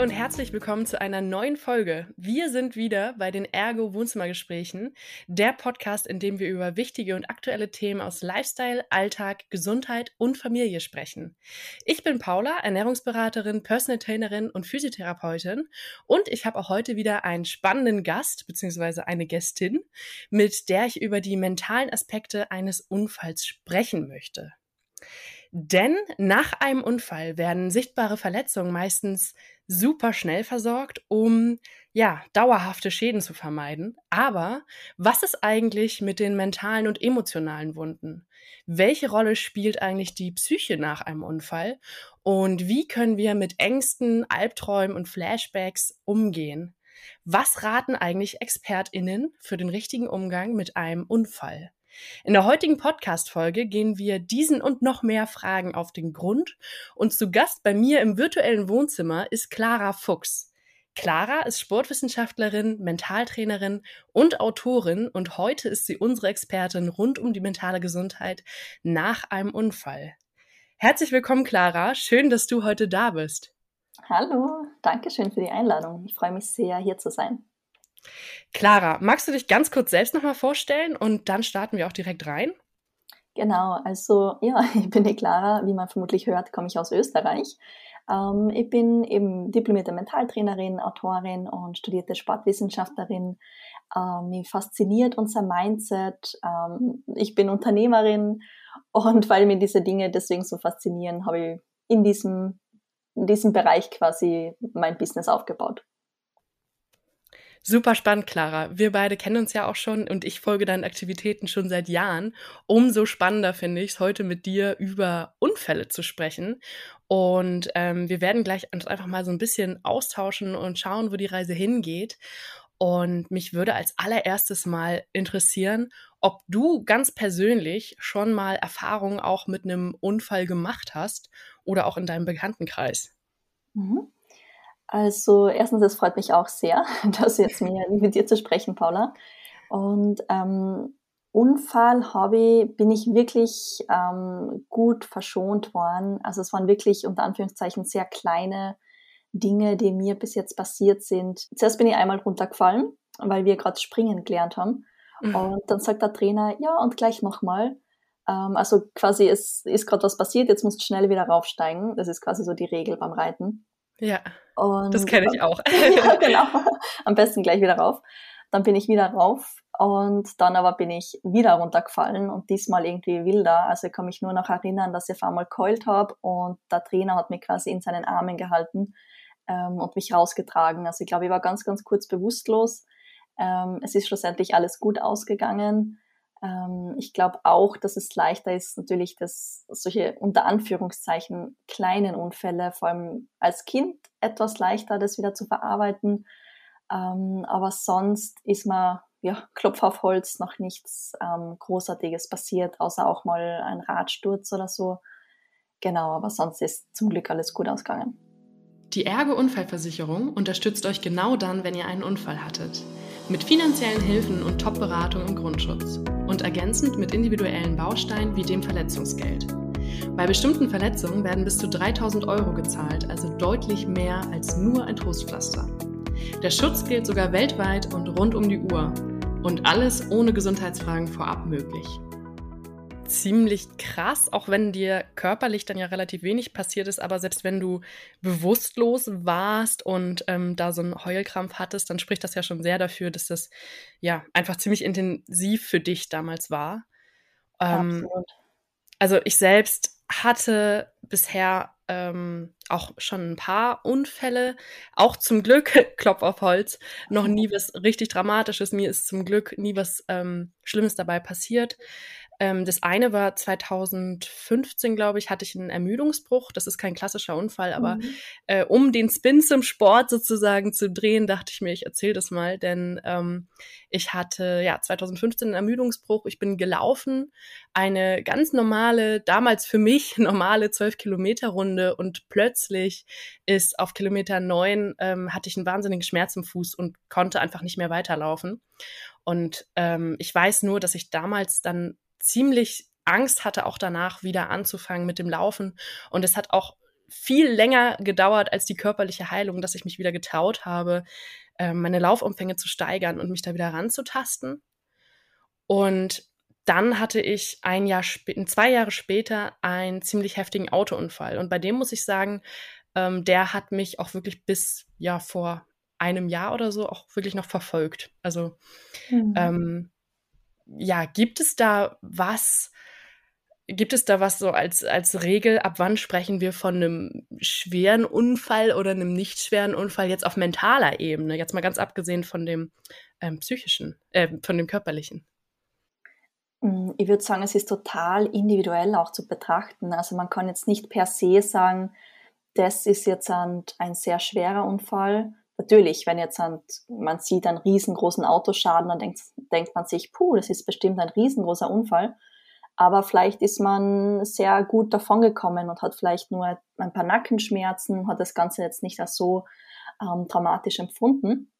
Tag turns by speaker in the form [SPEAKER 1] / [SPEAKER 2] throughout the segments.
[SPEAKER 1] Und herzlich willkommen zu einer neuen Folge. Wir sind wieder bei den Ergo Wohnzimmergesprächen, der Podcast, in dem wir über wichtige und aktuelle Themen aus Lifestyle, Alltag, Gesundheit und Familie sprechen. Ich bin Paula, Ernährungsberaterin, Personal Trainerin und Physiotherapeutin und ich habe auch heute wieder einen spannenden Gast bzw. eine Gästin, mit der ich über die mentalen Aspekte eines Unfalls sprechen möchte. Denn nach einem Unfall werden sichtbare Verletzungen meistens super schnell versorgt, um ja, dauerhafte Schäden zu vermeiden. Aber was ist eigentlich mit den mentalen und emotionalen Wunden? Welche Rolle spielt eigentlich die Psyche nach einem Unfall? Und wie können wir mit Ängsten, Albträumen und Flashbacks umgehen? Was raten eigentlich ExpertInnen für den richtigen Umgang mit einem Unfall? In der heutigen Podcast-Folge gehen wir diesen und noch mehr Fragen auf den Grund. Und zu Gast bei mir im virtuellen Wohnzimmer ist Clara Fuchs. Clara ist Sportwissenschaftlerin, Mentaltrainerin und Autorin und heute ist sie unsere Expertin rund um die mentale Gesundheit nach einem Unfall. Herzlich willkommen, Clara. Schön, dass du heute da bist.
[SPEAKER 2] Hallo, danke schön für die Einladung. Ich freue mich sehr, hier zu sein.
[SPEAKER 1] Clara, magst du dich ganz kurz selbst nochmal vorstellen und dann starten wir auch direkt rein?
[SPEAKER 2] Genau, also ja, ich bin die Clara, wie man vermutlich hört, komme ich aus Österreich. Ähm, ich bin eben diplomierte Mentaltrainerin, Autorin und studierte Sportwissenschaftlerin. Ähm, mich fasziniert unser Mindset. Ähm, ich bin Unternehmerin und weil mir diese Dinge deswegen so faszinieren, habe ich in diesem, in diesem Bereich quasi mein Business aufgebaut.
[SPEAKER 1] Super spannend, Clara. Wir beide kennen uns ja auch schon und ich folge deinen Aktivitäten schon seit Jahren. Umso spannender finde ich es, heute mit dir über Unfälle zu sprechen. Und ähm, wir werden gleich einfach mal so ein bisschen austauschen und schauen, wo die Reise hingeht. Und mich würde als allererstes mal interessieren, ob du ganz persönlich schon mal Erfahrungen auch mit einem Unfall gemacht hast oder auch in deinem Bekanntenkreis.
[SPEAKER 2] Mhm. Also erstens, es freut mich auch sehr, dass jetzt mir mit dir zu sprechen, Paula. Und ähm, Unfall habe ich, bin ich wirklich ähm, gut verschont worden. Also es waren wirklich unter Anführungszeichen sehr kleine Dinge, die mir bis jetzt passiert sind. Zuerst bin ich einmal runtergefallen, weil wir gerade springen gelernt haben. Mhm. Und dann sagt der Trainer, ja, und gleich nochmal. Ähm, also quasi, es ist gerade was passiert, jetzt musst du schnell wieder raufsteigen. Das ist quasi so die Regel beim Reiten.
[SPEAKER 1] Ja. Und, das kenne ich auch.
[SPEAKER 2] ja, genau. Am besten gleich wieder rauf. Dann bin ich wieder rauf und dann aber bin ich wieder runtergefallen und diesmal irgendwie wilder. Also ich kann mich nur noch erinnern, dass ich auf einmal keult habe und der Trainer hat mich quasi in seinen Armen gehalten ähm, und mich rausgetragen. Also ich glaube, ich war ganz, ganz kurz bewusstlos. Ähm, es ist schlussendlich alles gut ausgegangen. Ähm, ich glaube auch, dass es leichter ist, natürlich, dass solche unter Anführungszeichen kleinen Unfälle, vor allem als Kind, etwas leichter, das wieder zu verarbeiten. Ähm, aber sonst ist man, ja, Klopf auf Holz, noch nichts ähm, Großartiges passiert, außer auch mal ein Radsturz oder so. Genau, aber sonst ist zum Glück alles gut ausgegangen.
[SPEAKER 1] Die Ergo Unfallversicherung unterstützt euch genau dann, wenn ihr einen Unfall hattet. Mit finanziellen Hilfen und Top-Beratung im Grundschutz. Und ergänzend mit individuellen Bausteinen wie dem Verletzungsgeld. Bei bestimmten Verletzungen werden bis zu 3000 Euro gezahlt, also deutlich mehr als nur ein Trostpflaster. Der Schutz gilt sogar weltweit und rund um die Uhr. Und alles ohne Gesundheitsfragen vorab möglich ziemlich krass, auch wenn dir körperlich dann ja relativ wenig passiert ist, aber selbst wenn du bewusstlos warst und ähm, da so einen Heulkrampf hattest, dann spricht das ja schon sehr dafür, dass das ja einfach ziemlich intensiv für dich damals war. Ähm, Absolut. Also ich selbst hatte bisher ähm, auch schon ein paar Unfälle, auch zum Glück, Klopf auf Holz, noch nie was richtig Dramatisches. Mir ist zum Glück nie was ähm, Schlimmes dabei passiert. Ähm, das eine war 2015, glaube ich, hatte ich einen Ermüdungsbruch. Das ist kein klassischer Unfall, aber mhm. äh, um den Spin zum Sport sozusagen zu drehen, dachte ich mir, ich erzähle das mal, denn ähm, ich hatte ja 2015 einen Ermüdungsbruch. Ich bin gelaufen, eine ganz normale, damals für mich normale 12 Kilometer Runde und plötzlich ist auf Kilometer neun ähm, hatte ich einen wahnsinnigen Schmerz im Fuß und konnte einfach nicht mehr weiterlaufen. Und ähm, ich weiß nur, dass ich damals dann ziemlich Angst hatte, auch danach wieder anzufangen mit dem Laufen. Und es hat auch viel länger gedauert als die körperliche Heilung, dass ich mich wieder getraut habe, äh, meine Laufumfänge zu steigern und mich da wieder ranzutasten. Und dann hatte ich ein Jahr zwei Jahre später einen ziemlich heftigen Autounfall. Und bei dem muss ich sagen, ähm, der hat mich auch wirklich bis ja vor einem Jahr oder so auch wirklich noch verfolgt. Also mhm. ähm, ja, gibt es da was, gibt es da was so als, als Regel, ab wann sprechen wir von einem schweren Unfall oder einem nicht schweren Unfall jetzt auf mentaler Ebene, jetzt mal ganz abgesehen von dem ähm, psychischen, äh, von dem körperlichen?
[SPEAKER 2] Hm, ich würde sagen, es ist total individuell auch zu betrachten. Also man kann jetzt nicht per se sagen, das ist jetzt ein, ein sehr schwerer Unfall, natürlich, wenn jetzt ein, man sieht einen riesengroßen Autoschaden, dann denkt, denkt man sich, puh, das ist bestimmt ein riesengroßer Unfall. Aber vielleicht ist man sehr gut davongekommen und hat vielleicht nur ein paar Nackenschmerzen, hat das Ganze jetzt nicht als so ähm, dramatisch empfunden.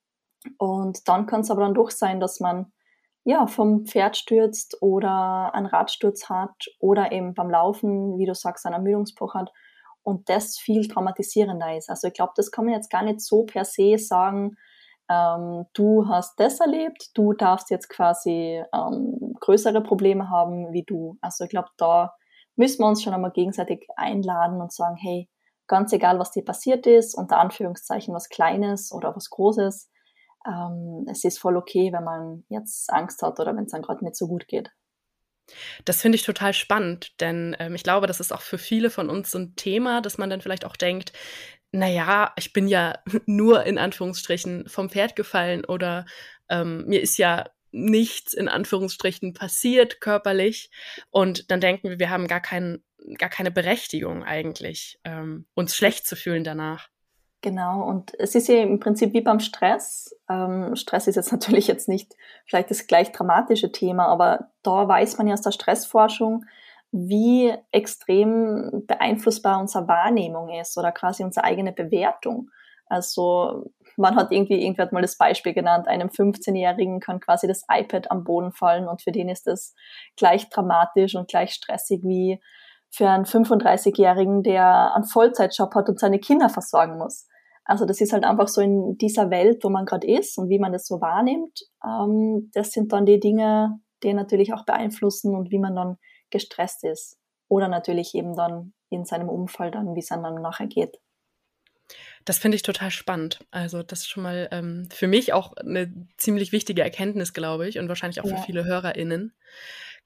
[SPEAKER 2] Und dann kann es aber dann doch sein, dass man ja vom Pferd stürzt oder einen Radsturz hat oder eben beim Laufen, wie du sagst, einen Ermüdungsbruch hat und das viel traumatisierender ist. Also ich glaube, das kann man jetzt gar nicht so per se sagen, ähm, du hast das erlebt, du darfst jetzt quasi ähm, größere Probleme haben wie du. Also ich glaube, da müssen wir uns schon einmal gegenseitig einladen und sagen, hey, ganz egal, was dir passiert ist, unter Anführungszeichen was Kleines oder was Großes, ähm, es ist voll okay, wenn man jetzt Angst hat oder wenn es dann gerade nicht so gut geht.
[SPEAKER 1] Das finde ich total spannend, denn ähm, ich glaube, das ist auch für viele von uns so ein Thema, dass man dann vielleicht auch denkt, naja, ich bin ja nur in Anführungsstrichen vom Pferd gefallen oder ähm, mir ist ja nichts in Anführungsstrichen passiert körperlich und dann denken wir, wir haben gar, kein, gar keine Berechtigung eigentlich, ähm, uns schlecht zu fühlen danach.
[SPEAKER 2] Genau, und es ist ja im Prinzip wie beim Stress. Ähm, Stress ist jetzt natürlich jetzt nicht vielleicht das gleich dramatische Thema, aber da weiß man ja aus der Stressforschung, wie extrem beeinflussbar unsere Wahrnehmung ist oder quasi unsere eigene Bewertung. Also man hat irgendwie, irgendwer hat mal das Beispiel genannt, einem 15-Jährigen kann quasi das iPad am Boden fallen und für den ist das gleich dramatisch und gleich stressig wie für einen 35-Jährigen, der einen Vollzeitjob hat und seine Kinder versorgen muss. Also das ist halt einfach so in dieser Welt, wo man gerade ist und wie man das so wahrnimmt. Ähm, das sind dann die Dinge, die natürlich auch beeinflussen und wie man dann gestresst ist. Oder natürlich eben dann in seinem Umfall dann, wie es dann nachher geht.
[SPEAKER 1] Das finde ich total spannend. Also das ist schon mal ähm, für mich auch eine ziemlich wichtige Erkenntnis, glaube ich, und wahrscheinlich auch ja. für viele HörerInnen.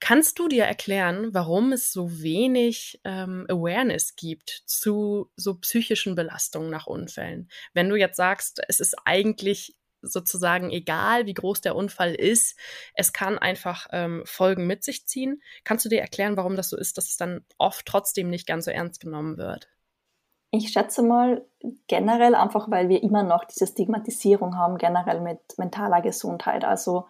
[SPEAKER 1] Kannst du dir erklären, warum es so wenig ähm, Awareness gibt zu so psychischen Belastungen nach Unfällen? Wenn du jetzt sagst, es ist eigentlich sozusagen egal, wie groß der Unfall ist, es kann einfach ähm, Folgen mit sich ziehen. Kannst du dir erklären, warum das so ist, dass es dann oft trotzdem nicht ganz so ernst genommen wird?
[SPEAKER 2] Ich schätze mal generell einfach, weil wir immer noch diese Stigmatisierung haben, generell mit mentaler Gesundheit. Also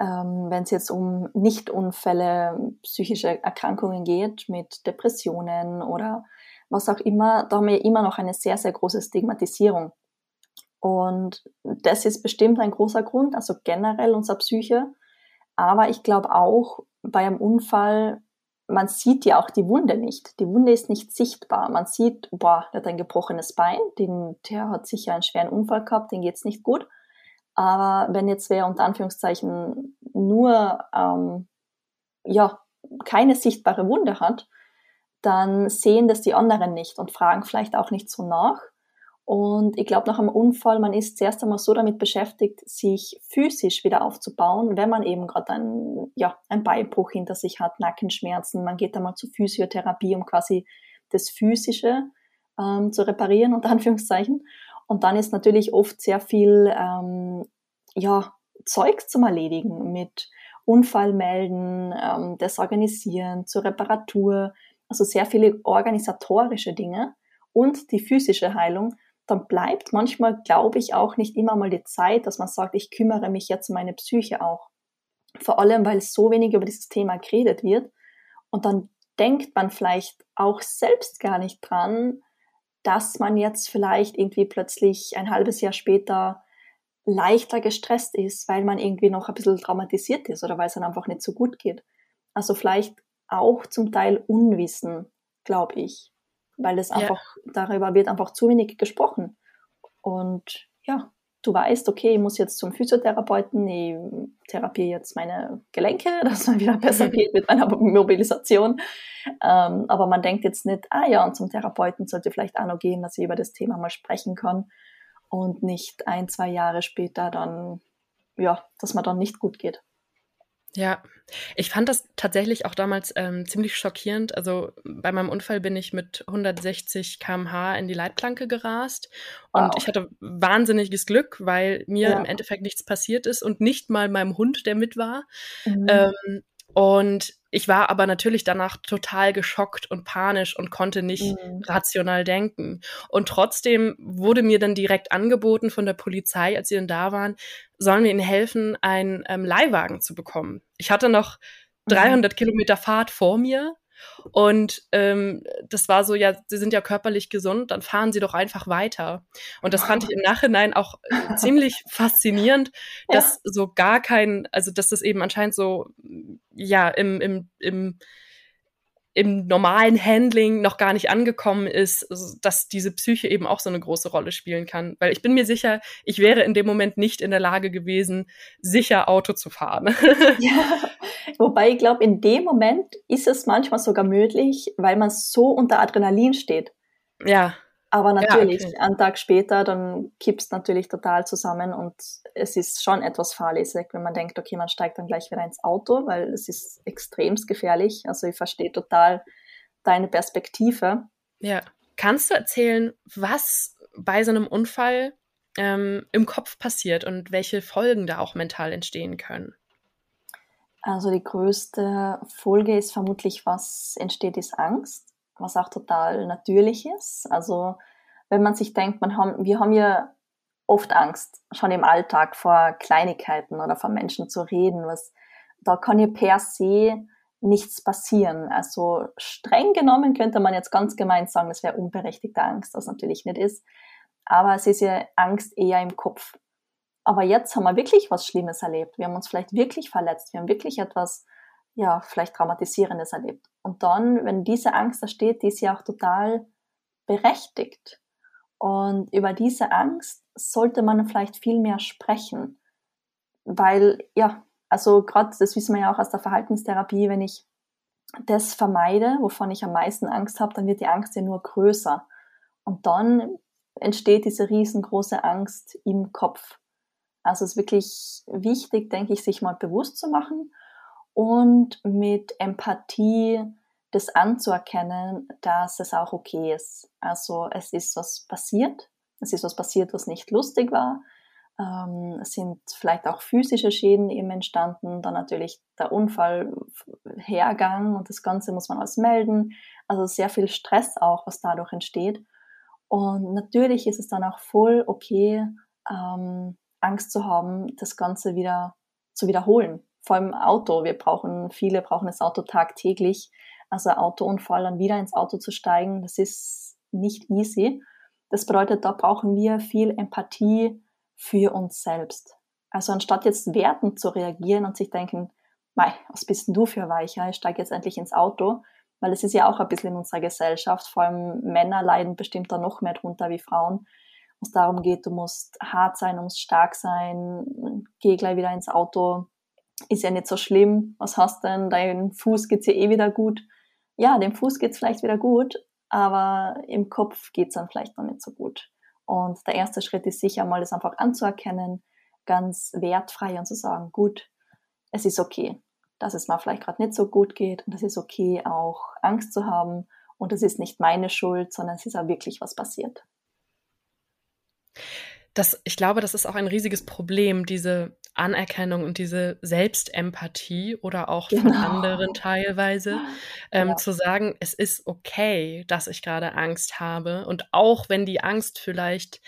[SPEAKER 2] ähm, wenn es jetzt um Nichtunfälle, psychische Erkrankungen geht, mit Depressionen oder was auch immer, da haben wir immer noch eine sehr, sehr große Stigmatisierung. Und das ist bestimmt ein großer Grund, also generell unserer Psyche. Aber ich glaube auch bei einem Unfall, man sieht ja auch die Wunde nicht. Die Wunde ist nicht sichtbar. Man sieht, boah, der hat ein gebrochenes Bein, den, der hat sicher einen schweren Unfall gehabt, den geht's nicht gut. Aber wenn jetzt wer unter Anführungszeichen nur ähm, ja keine sichtbare Wunde hat, dann sehen das die anderen nicht und fragen vielleicht auch nicht so nach. Und ich glaube, nach einem Unfall, man ist zuerst einmal so damit beschäftigt, sich physisch wieder aufzubauen, wenn man eben gerade ein, ja, ein Beinbruch hinter sich hat, Nackenschmerzen. Man geht einmal zur Physiotherapie, um quasi das Physische ähm, zu reparieren, unter Anführungszeichen. Und dann ist natürlich oft sehr viel ähm, ja, Zeug zum Erledigen mit Unfall melden, ähm, das Organisieren, zur Reparatur, also sehr viele organisatorische Dinge und die physische Heilung, dann bleibt manchmal, glaube ich, auch nicht immer mal die Zeit, dass man sagt, ich kümmere mich jetzt um meine Psyche auch. Vor allem, weil so wenig über dieses Thema geredet wird. Und dann denkt man vielleicht auch selbst gar nicht dran, dass man jetzt vielleicht irgendwie plötzlich ein halbes Jahr später leichter gestresst ist, weil man irgendwie noch ein bisschen traumatisiert ist oder weil es dann einfach nicht so gut geht. Also vielleicht auch zum Teil Unwissen, glaube ich. weil es einfach, ja. darüber wird einfach zu wenig gesprochen. Und ja, du weißt, okay, ich muss jetzt zum Physiotherapeuten, ich therapiere jetzt meine Gelenke, dass es mir wieder besser geht mit meiner Mobilisation. Ähm, aber man denkt jetzt nicht, ah ja, und zum Therapeuten sollte vielleicht auch noch gehen, dass ich über das Thema mal sprechen kann und nicht ein, zwei Jahre später dann, ja, dass man dann nicht gut geht.
[SPEAKER 1] Ja, ich fand das tatsächlich auch damals ähm, ziemlich schockierend. Also bei meinem Unfall bin ich mit 160 km/h in die Leitplanke gerast und wow. ich hatte wahnsinniges Glück, weil mir ja. im Endeffekt nichts passiert ist und nicht mal meinem Hund, der mit war. Mhm. Ähm, und ich war aber natürlich danach total geschockt und panisch und konnte nicht mhm. rational denken. Und trotzdem wurde mir dann direkt angeboten von der Polizei, als sie dann da waren, sollen wir ihnen helfen, einen ähm, Leihwagen zu bekommen. Ich hatte noch 300 mhm. Kilometer Fahrt vor mir und ähm, das war so, ja, sie sind ja körperlich gesund, dann fahren sie doch einfach weiter. Und das fand ich im Nachhinein auch äh, ziemlich faszinierend, dass ja. so gar kein, also dass das eben anscheinend so, ja, im, im, im im normalen Handling noch gar nicht angekommen ist, dass diese Psyche eben auch so eine große Rolle spielen kann. Weil ich bin mir sicher, ich wäre in dem Moment nicht in der Lage gewesen, sicher Auto zu fahren.
[SPEAKER 2] ja, wobei ich glaube, in dem Moment ist es manchmal sogar möglich, weil man so unter Adrenalin steht.
[SPEAKER 1] Ja.
[SPEAKER 2] Aber natürlich, ja, okay. einen Tag später, dann kippst natürlich total zusammen und es ist schon etwas fahrlässig, wenn man denkt, okay, man steigt dann gleich wieder ins Auto, weil es ist extremst gefährlich. Also ich verstehe total deine Perspektive.
[SPEAKER 1] Ja. Kannst du erzählen, was bei so einem Unfall ähm, im Kopf passiert und welche Folgen da auch mental entstehen können?
[SPEAKER 2] Also die größte Folge ist vermutlich, was entsteht, ist Angst was auch total natürlich ist. Also wenn man sich denkt, man haben, wir haben ja oft Angst, schon im Alltag vor Kleinigkeiten oder vor Menschen zu reden, was da kann ja per se nichts passieren. Also streng genommen könnte man jetzt ganz gemein sagen, das wäre unberechtigte Angst, was natürlich nicht ist. Aber es ist ja Angst eher im Kopf. Aber jetzt haben wir wirklich was Schlimmes erlebt. Wir haben uns vielleicht wirklich verletzt. Wir haben wirklich etwas ja, vielleicht Traumatisierendes erlebt. Und dann, wenn diese Angst da steht, die ist ja auch total berechtigt. Und über diese Angst sollte man vielleicht viel mehr sprechen. Weil, ja, also gerade, das wissen wir ja auch aus der Verhaltenstherapie, wenn ich das vermeide, wovon ich am meisten Angst habe, dann wird die Angst ja nur größer. Und dann entsteht diese riesengroße Angst im Kopf. Also es ist wirklich wichtig, denke ich, sich mal bewusst zu machen und mit Empathie das anzuerkennen, dass es auch okay ist. Also es ist was passiert, es ist was passiert, was nicht lustig war. Ähm, es sind vielleicht auch physische Schäden eben entstanden, dann natürlich der Unfall, Hergang und das Ganze muss man alles melden. Also sehr viel Stress auch, was dadurch entsteht. Und natürlich ist es dann auch voll okay, ähm, Angst zu haben, das Ganze wieder zu wiederholen vor allem Auto. Wir brauchen, viele brauchen das Auto tagtäglich. Also Autounfall, dann wieder ins Auto zu steigen, das ist nicht easy. Das bedeutet, da brauchen wir viel Empathie für uns selbst. Also anstatt jetzt wertend zu reagieren und sich denken, Mei, was bist denn du für Weicher? Ich steige jetzt endlich ins Auto. Weil es ist ja auch ein bisschen in unserer Gesellschaft. Vor allem Männer leiden bestimmt da noch mehr drunter wie Frauen. Was darum geht, du musst hart sein, du musst stark sein, geh gleich wieder ins Auto, ist ja nicht so schlimm, was hast denn, dein Fuß geht's ja eh wieder gut. Ja, dem Fuß geht's vielleicht wieder gut, aber im Kopf geht's dann vielleicht noch nicht so gut. Und der erste Schritt ist sicher mal, das einfach anzuerkennen, ganz wertfrei und zu sagen, gut, es ist okay, dass es mal vielleicht gerade nicht so gut geht und es ist okay, auch Angst zu haben und es ist nicht meine Schuld, sondern es ist auch wirklich was passiert.
[SPEAKER 1] Das, ich glaube, das ist auch ein riesiges Problem, diese Anerkennung und diese Selbstempathie oder auch genau. von anderen teilweise, ähm, ja. zu sagen, es ist okay, dass ich gerade Angst habe. Und auch wenn die Angst vielleicht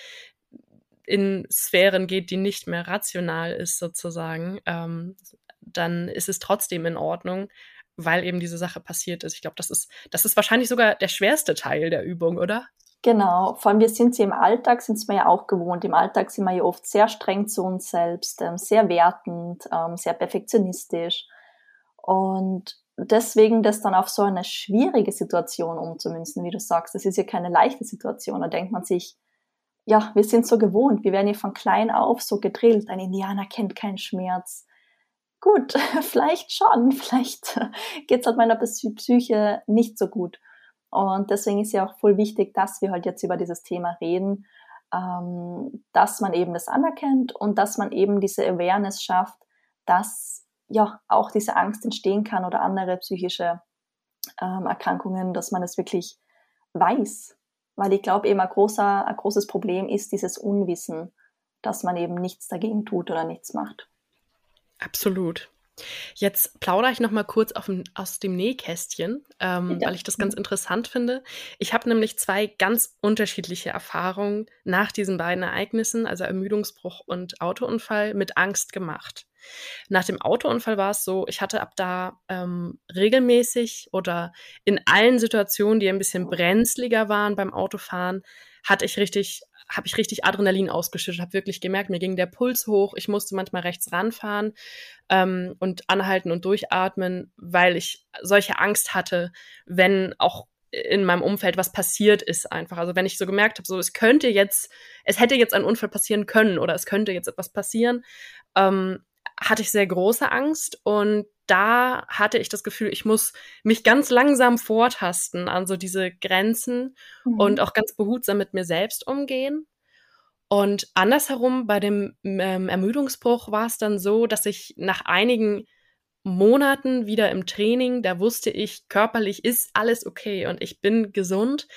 [SPEAKER 1] in Sphären geht, die nicht mehr rational ist, sozusagen, ähm, dann ist es trotzdem in Ordnung, weil eben diese Sache passiert ist. Ich glaube, das ist, das ist wahrscheinlich sogar der schwerste Teil der Übung, oder?
[SPEAKER 2] Genau, vor allem wir sind sie im Alltag, sind wir ja auch gewohnt. Im Alltag sind wir ja oft sehr streng zu uns selbst, ähm, sehr wertend, ähm, sehr perfektionistisch. Und deswegen das dann auf so eine schwierige Situation umzumünzen, wie du sagst, das ist ja keine leichte Situation. Da denkt man sich, ja, wir sind so gewohnt, wir werden ja von klein auf so gedrillt. Ein Indianer kennt keinen Schmerz. Gut, vielleicht schon, vielleicht geht es halt meiner Psyche nicht so gut. Und deswegen ist ja auch voll wichtig, dass wir halt jetzt über dieses Thema reden, ähm, dass man eben das anerkennt und dass man eben diese Awareness schafft, dass ja auch diese Angst entstehen kann oder andere psychische ähm, Erkrankungen, dass man es wirklich weiß. Weil ich glaube eben ein, großer, ein großes Problem ist dieses Unwissen, dass man eben nichts dagegen tut oder nichts macht.
[SPEAKER 1] Absolut. Jetzt plaudere ich noch mal kurz auf, aus dem Nähkästchen, ähm, weil ich das ganz interessant finde. Ich habe nämlich zwei ganz unterschiedliche Erfahrungen nach diesen beiden Ereignissen, also Ermüdungsbruch und Autounfall, mit Angst gemacht. Nach dem Autounfall war es so, ich hatte ab da ähm, regelmäßig oder in allen Situationen, die ein bisschen brenzliger waren beim Autofahren, hatte ich richtig habe ich richtig Adrenalin ausgeschüttet, habe wirklich gemerkt, mir ging der Puls hoch, ich musste manchmal rechts ranfahren ähm, und anhalten und durchatmen, weil ich solche Angst hatte, wenn auch in meinem Umfeld was passiert ist einfach. Also wenn ich so gemerkt habe, so es könnte jetzt, es hätte jetzt ein Unfall passieren können oder es könnte jetzt etwas passieren, ähm, hatte ich sehr große Angst und da hatte ich das Gefühl, ich muss mich ganz langsam vortasten an so diese Grenzen mhm. und auch ganz behutsam mit mir selbst umgehen. Und andersherum bei dem ähm, Ermüdungsbruch war es dann so, dass ich nach einigen Monaten wieder im Training, da wusste ich, körperlich ist alles okay und ich bin gesund.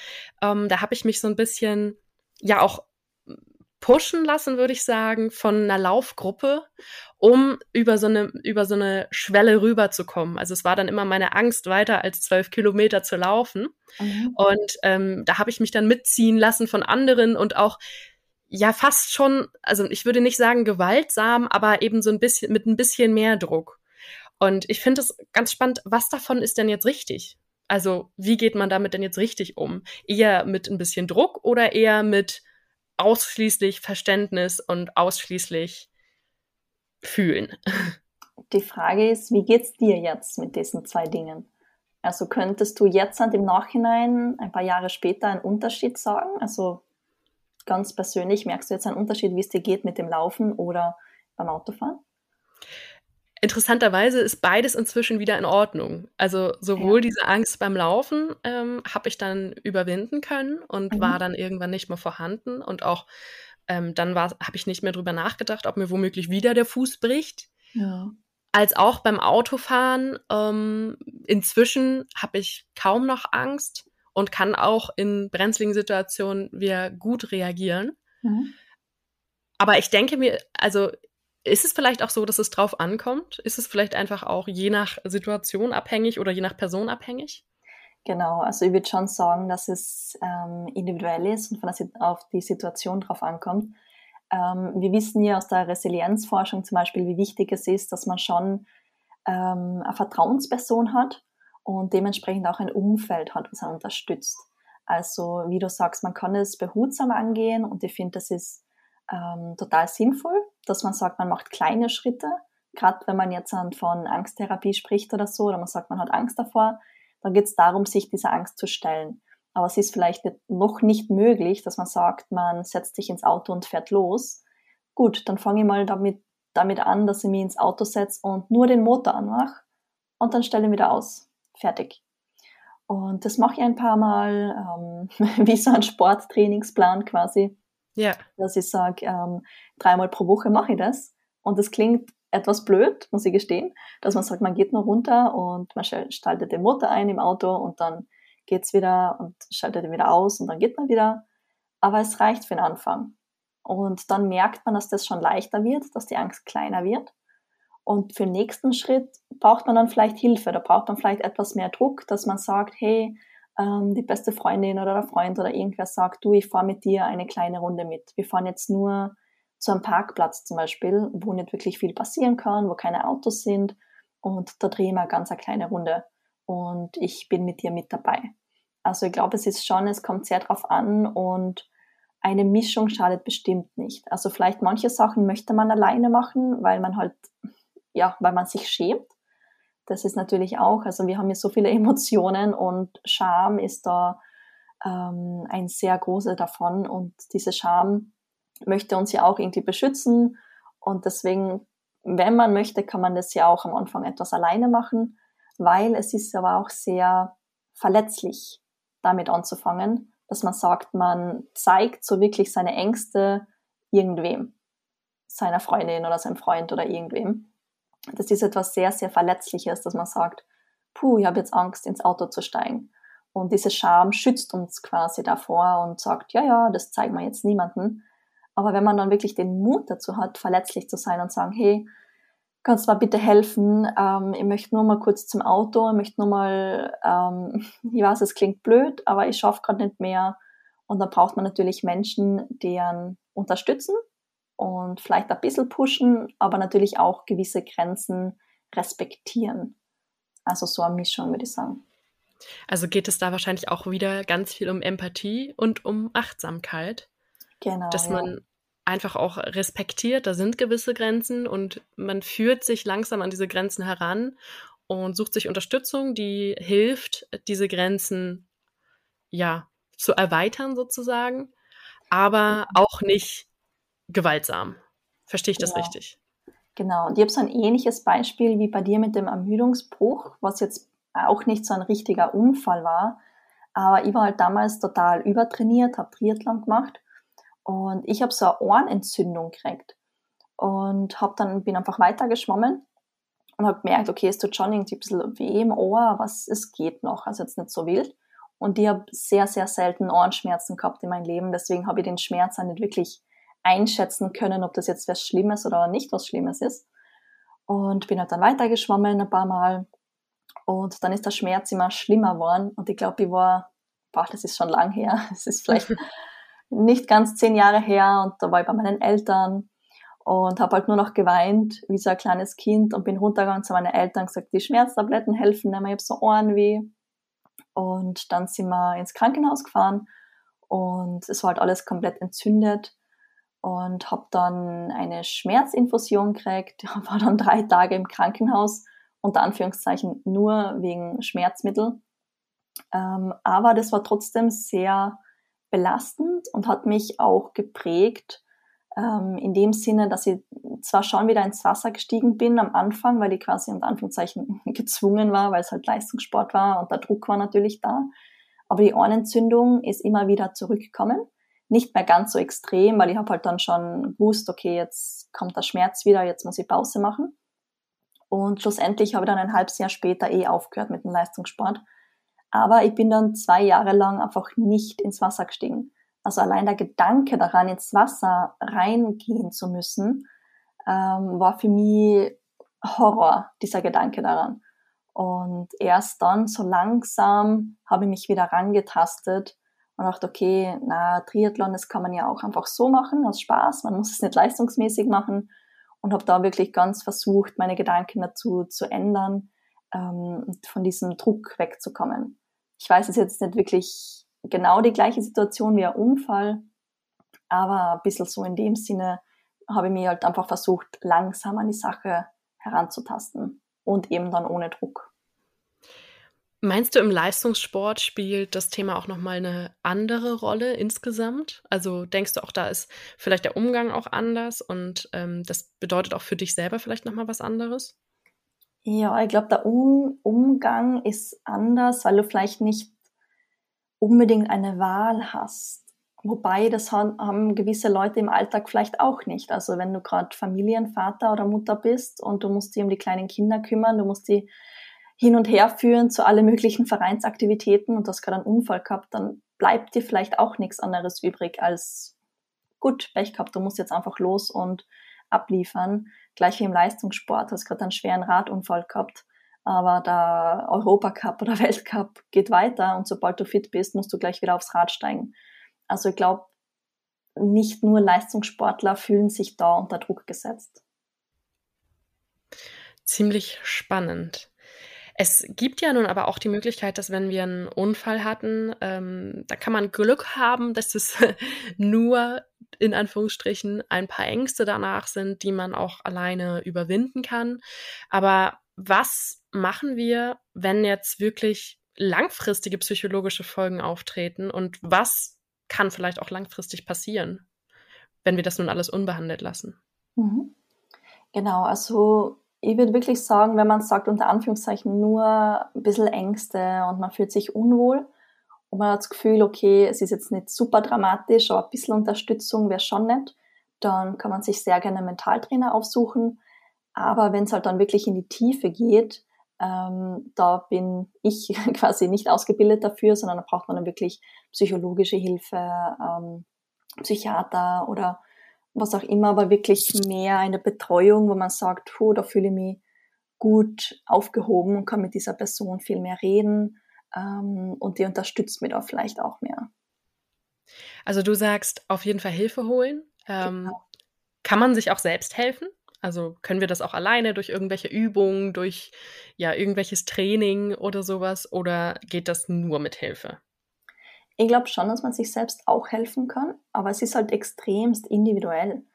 [SPEAKER 1] Ähm, da habe ich mich so ein bisschen ja auch pushen lassen, würde ich sagen, von einer Laufgruppe, um über so eine, über so eine Schwelle rüberzukommen. Also es war dann immer meine Angst, weiter als zwölf Kilometer zu laufen. Mhm. Und ähm, da habe ich mich dann mitziehen lassen von anderen und auch ja fast schon, also ich würde nicht sagen gewaltsam, aber eben so ein bisschen mit ein bisschen mehr Druck. Und ich finde es ganz spannend, was davon ist denn jetzt richtig? Also, wie geht man damit denn jetzt richtig um? Eher mit ein bisschen Druck oder eher mit ausschließlich Verständnis und ausschließlich fühlen.
[SPEAKER 2] Die Frage ist, wie geht's dir jetzt mit diesen zwei Dingen? Also könntest du jetzt im Nachhinein, ein paar Jahre später, einen Unterschied sagen? Also ganz persönlich, merkst du jetzt einen Unterschied, wie es dir geht mit dem Laufen oder beim Autofahren?
[SPEAKER 1] Interessanterweise ist beides inzwischen wieder in Ordnung. Also sowohl ja. diese Angst beim Laufen ähm, habe ich dann überwinden können und mhm. war dann irgendwann nicht mehr vorhanden und auch ähm, dann habe ich nicht mehr drüber nachgedacht, ob mir womöglich wieder der Fuß bricht. Ja. Als auch beim Autofahren. Ähm, inzwischen habe ich kaum noch Angst und kann auch in brenzligen Situationen wieder gut reagieren. Mhm. Aber ich denke mir, also ist es vielleicht auch so, dass es drauf ankommt? Ist es vielleicht einfach auch je nach Situation abhängig oder je nach Person abhängig?
[SPEAKER 2] Genau, also ich würde schon sagen, dass es ähm, individuell ist und von der, auf die Situation drauf ankommt. Ähm, wir wissen ja aus der Resilienzforschung zum Beispiel, wie wichtig es ist, dass man schon ähm, eine Vertrauensperson hat und dementsprechend auch ein Umfeld hat, was er unterstützt. Also wie du sagst, man kann es behutsam angehen und ich finde, das ist ähm, total sinnvoll, dass man sagt, man macht kleine Schritte, gerade wenn man jetzt von Angsttherapie spricht oder so, oder man sagt, man hat Angst davor, dann geht es darum, sich dieser Angst zu stellen. Aber es ist vielleicht noch nicht möglich, dass man sagt, man setzt sich ins Auto und fährt los. Gut, dann fange ich mal damit, damit an, dass ich mich ins Auto setze und nur den Motor anmache und dann stelle ich wieder aus. Fertig. Und das mache ich ein paar Mal, ähm, wie so ein Sporttrainingsplan quasi. Ja. Dass ich sage, ähm, dreimal pro Woche mache ich das. Und das klingt etwas blöd, muss ich gestehen, dass man sagt, man geht nur runter und man schaltet den Motor ein im Auto und dann geht's wieder und schaltet ihn wieder aus und dann geht man wieder. Aber es reicht für den Anfang. Und dann merkt man, dass das schon leichter wird, dass die Angst kleiner wird. Und für den nächsten Schritt braucht man dann vielleicht Hilfe, da braucht man vielleicht etwas mehr Druck, dass man sagt, hey, ähm, die beste Freundin oder der Freund oder irgendwer sagt, du, ich fahre mit dir eine kleine Runde mit. Wir fahren jetzt nur zu einem Parkplatz zum Beispiel, wo nicht wirklich viel passieren kann, wo keine Autos sind und da drehen wir ganz eine kleine Runde und ich bin mit dir mit dabei. Also ich glaube, es ist schon, es kommt sehr drauf an und eine Mischung schadet bestimmt nicht. Also vielleicht manche Sachen möchte man alleine machen, weil man halt, ja, weil man sich schämt das ist natürlich auch, also wir haben ja so viele Emotionen und Scham ist da ähm, ein sehr großer davon und diese Scham möchte uns ja auch irgendwie beschützen und deswegen, wenn man möchte, kann man das ja auch am Anfang etwas alleine machen, weil es ist aber auch sehr verletzlich, damit anzufangen, dass man sagt, man zeigt so wirklich seine Ängste irgendwem, seiner Freundin oder seinem Freund oder irgendwem. Das ist etwas sehr, sehr Verletzliches, dass man sagt, puh, ich habe jetzt Angst, ins Auto zu steigen. Und diese Scham schützt uns quasi davor und sagt, ja, ja, das zeigen wir jetzt niemanden. Aber wenn man dann wirklich den Mut dazu hat, verletzlich zu sein und sagen, hey, kannst du mal bitte helfen? Ähm, ich möchte nur mal kurz zum Auto, ich möchte nur mal, ähm, ich weiß, es klingt blöd, aber ich schaffe gerade nicht mehr. Und da braucht man natürlich Menschen, die einen unterstützen und vielleicht ein bisschen pushen, aber natürlich auch gewisse Grenzen respektieren. Also so eine Mischung, würde ich sagen.
[SPEAKER 1] Also geht es da wahrscheinlich auch wieder ganz viel um Empathie und um Achtsamkeit. Genau. Dass man ja einfach auch respektiert, da sind gewisse Grenzen und man führt sich langsam an diese Grenzen heran und sucht sich Unterstützung, die hilft, diese Grenzen ja zu erweitern sozusagen, aber auch nicht gewaltsam. Verstehe ich das
[SPEAKER 2] genau.
[SPEAKER 1] richtig?
[SPEAKER 2] Genau. Und ich habe so ein ähnliches Beispiel wie bei dir mit dem Ermüdungsbruch, was jetzt auch nicht so ein richtiger Unfall war. Aber ich war halt damals total übertrainiert, habe Triathlon gemacht und ich habe so eine Ohrenentzündung gekriegt und hab dann, bin einfach weitergeschwommen und habe gemerkt, okay, es tut schon irgendwie ein bisschen weh im Ohr, was es geht noch, also jetzt nicht so wild. Und ich habe sehr, sehr selten Ohrenschmerzen gehabt in meinem Leben, deswegen habe ich den Schmerz auch nicht wirklich einschätzen können, ob das jetzt was Schlimmes oder nicht was Schlimmes ist. Und bin halt dann weitergeschwommen ein paar Mal. Und dann ist der Schmerz immer schlimmer geworden. Und ich glaube, ich war, boah, das ist schon lang her, es ist vielleicht nicht ganz zehn Jahre her. Und da war ich bei meinen Eltern und habe halt nur noch geweint, wie so ein kleines Kind. Und bin runtergegangen zu meinen Eltern und gesagt, die Schmerztabletten helfen nicht mehr, ich habe so Ohrenweh. Und dann sind wir ins Krankenhaus gefahren. Und es war halt alles komplett entzündet und habe dann eine Schmerzinfusion gekriegt, war dann drei Tage im Krankenhaus, unter Anführungszeichen nur wegen Schmerzmittel. Ähm, aber das war trotzdem sehr belastend und hat mich auch geprägt, ähm, in dem Sinne, dass ich zwar schon wieder ins Wasser gestiegen bin am Anfang, weil ich quasi unter Anführungszeichen gezwungen war, weil es halt Leistungssport war und der Druck war natürlich da, aber die Ohrenentzündung ist immer wieder zurückgekommen. Nicht mehr ganz so extrem, weil ich habe halt dann schon gewusst, okay, jetzt kommt der Schmerz wieder, jetzt muss ich Pause machen. Und schlussendlich habe ich dann ein halbes Jahr später eh aufgehört mit dem Leistungssport aber ich bin dann zwei Jahre lang einfach nicht ins Wasser gestiegen. Also allein der Gedanke daran, ins Wasser reingehen zu müssen, ähm, war für mich Horror, dieser Gedanke daran. Und erst dann, so langsam, habe ich mich wieder rangetastet und dachte, okay, na, Triathlon, das kann man ja auch einfach so machen, aus Spaß, man muss es nicht leistungsmäßig machen. Und habe da wirklich ganz versucht, meine Gedanken dazu zu ändern, ähm, von diesem Druck wegzukommen. Ich weiß, es ist jetzt nicht wirklich genau die gleiche Situation wie ein Unfall, aber ein bisschen so in dem Sinne habe ich mir halt einfach versucht, langsam an die Sache heranzutasten und eben dann ohne Druck.
[SPEAKER 1] Meinst du, im Leistungssport spielt das Thema auch nochmal eine andere Rolle insgesamt? Also denkst du auch, da ist vielleicht der Umgang auch anders und ähm, das bedeutet auch für dich selber vielleicht nochmal was anderes?
[SPEAKER 2] Ja, ich glaube, der um Umgang ist anders, weil du vielleicht nicht unbedingt eine Wahl hast. Wobei, das haben gewisse Leute im Alltag vielleicht auch nicht. Also wenn du gerade Familienvater oder Mutter bist und du musst dich um die kleinen Kinder kümmern, du musst die hin und her führen zu alle möglichen Vereinsaktivitäten und du hast gerade einen Unfall gehabt, dann bleibt dir vielleicht auch nichts anderes übrig als gut, Pech gehabt, du musst jetzt einfach los und abliefern. Gleich wie im Leistungssport, hast gerade einen schweren Radunfall gehabt, aber der Europacup oder Weltcup geht weiter und sobald du fit bist, musst du gleich wieder aufs Rad steigen. Also ich glaube, nicht nur Leistungssportler fühlen sich da unter Druck gesetzt.
[SPEAKER 1] Ziemlich spannend. Es gibt ja nun aber auch die Möglichkeit, dass wenn wir einen Unfall hatten, ähm, da kann man Glück haben, dass es nur in Anführungsstrichen ein paar Ängste danach sind, die man auch alleine überwinden kann. Aber was machen wir, wenn jetzt wirklich langfristige psychologische Folgen auftreten und was kann vielleicht auch langfristig passieren, wenn wir das nun alles unbehandelt lassen?
[SPEAKER 2] Mhm. Genau, also ich würde wirklich sagen, wenn man sagt, unter Anführungszeichen nur ein bisschen Ängste und man fühlt sich unwohl und man hat das Gefühl, okay, es ist jetzt nicht super dramatisch, aber ein bisschen Unterstützung wäre schon nett, dann kann man sich sehr gerne einen Mentaltrainer aufsuchen. Aber wenn es halt dann wirklich in die Tiefe geht, ähm, da bin ich quasi nicht ausgebildet dafür, sondern da braucht man dann wirklich psychologische Hilfe, ähm, Psychiater oder was auch immer, aber wirklich mehr eine Betreuung, wo man sagt, puh, da fühle ich mich gut aufgehoben und kann mit dieser Person viel mehr reden ähm, und die unterstützt mich da vielleicht auch mehr.
[SPEAKER 1] Also du sagst auf jeden Fall Hilfe holen. Ähm, genau. Kann man sich auch selbst helfen? Also können wir das auch alleine durch irgendwelche Übungen, durch ja irgendwelches Training oder sowas oder geht das nur mit Hilfe?
[SPEAKER 2] Ich glaube schon, dass man sich selbst auch helfen kann, aber es ist halt extremst individuell.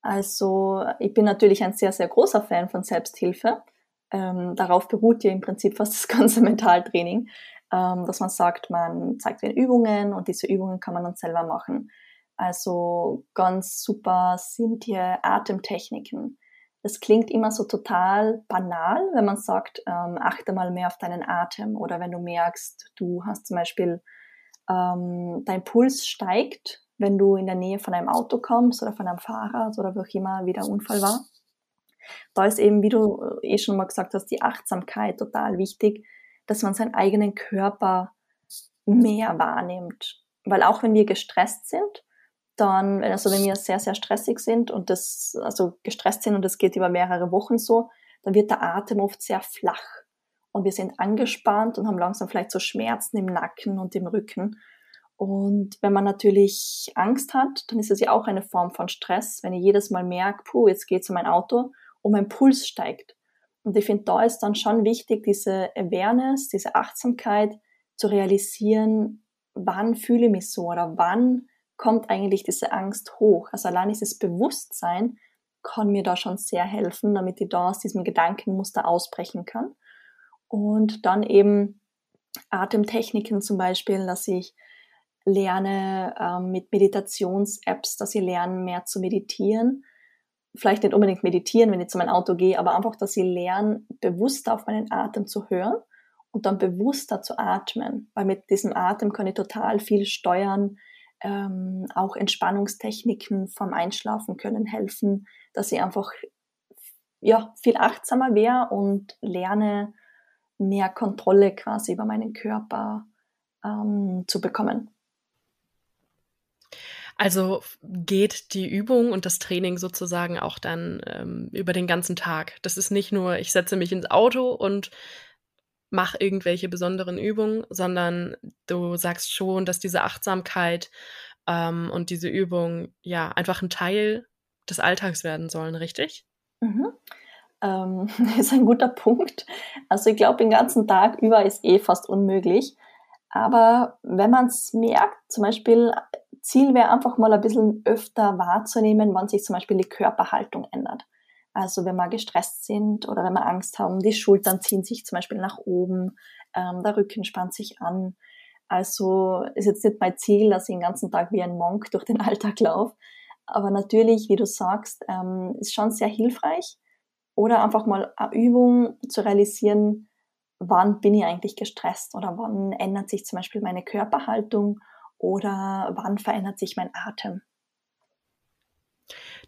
[SPEAKER 2] Also ich bin natürlich ein sehr, sehr großer Fan von Selbsthilfe. Ähm, darauf beruht ja im Prinzip fast das ganze Mentaltraining, ähm, dass man sagt, man zeigt den Übungen und diese Übungen kann man dann selber machen. Also ganz super sind hier Atemtechniken. Das klingt immer so total banal, wenn man sagt, ähm, achte mal mehr auf deinen Atem oder wenn du merkst, du hast zum Beispiel ähm, dein Puls steigt, wenn du in der Nähe von einem Auto kommst oder von einem Fahrrad oder wo auch immer wie der Unfall war. Da ist eben, wie du äh, eh schon mal gesagt hast, die Achtsamkeit total wichtig, dass man seinen eigenen Körper mehr wahrnimmt. Weil auch wenn wir gestresst sind, dann, also wenn wir sehr, sehr stressig sind und das, also gestresst sind und das geht über mehrere Wochen so, dann wird der Atem oft sehr flach und wir sind angespannt und haben langsam vielleicht so Schmerzen im Nacken und im Rücken. Und wenn man natürlich Angst hat, dann ist es ja auch eine Form von Stress, wenn ich jedes Mal merke, puh, jetzt geht's um mein Auto und mein Puls steigt. Und ich finde, da ist dann schon wichtig, diese Awareness, diese Achtsamkeit zu realisieren, wann fühle ich mich so oder wann kommt eigentlich diese Angst hoch. Also allein dieses Bewusstsein kann mir da schon sehr helfen, damit ich da aus diesem Gedankenmuster ausbrechen kann. Und dann eben Atemtechniken zum Beispiel, dass ich lerne ähm, mit Meditations-Apps, dass ich lerne, mehr zu meditieren. Vielleicht nicht unbedingt meditieren, wenn ich zu meinem Auto gehe, aber einfach, dass ich lerne, bewusster auf meinen Atem zu hören und dann bewusster zu atmen. Weil mit diesem Atem kann ich total viel steuern. Ähm, auch Entspannungstechniken vom Einschlafen können helfen, dass ich einfach ja, viel achtsamer wäre und lerne, mehr Kontrolle quasi über meinen Körper ähm, zu bekommen.
[SPEAKER 1] Also geht die Übung und das Training sozusagen auch dann ähm, über den ganzen Tag. Das ist nicht nur, ich setze mich ins Auto und mache irgendwelche besonderen Übungen, sondern du sagst schon, dass diese Achtsamkeit ähm, und diese Übung ja einfach ein Teil des Alltags werden sollen, richtig?
[SPEAKER 2] Mhm ähm, ist ein guter Punkt. Also ich glaube, den ganzen Tag über ist eh fast unmöglich. Aber wenn man es merkt, zum Beispiel, Ziel wäre einfach mal ein bisschen öfter wahrzunehmen, wann sich zum Beispiel die Körperhaltung ändert. Also wenn wir gestresst sind oder wenn wir Angst haben, die Schultern ziehen sich zum Beispiel nach oben, ähm, der Rücken spannt sich an. Also ist jetzt nicht mein Ziel, dass ich den ganzen Tag wie ein Monk durch den Alltag laufe. Aber natürlich, wie du sagst, ähm, ist schon sehr hilfreich. Oder einfach mal eine Übung zu realisieren, wann bin ich eigentlich gestresst oder wann ändert sich zum Beispiel meine Körperhaltung oder wann verändert sich mein Atem.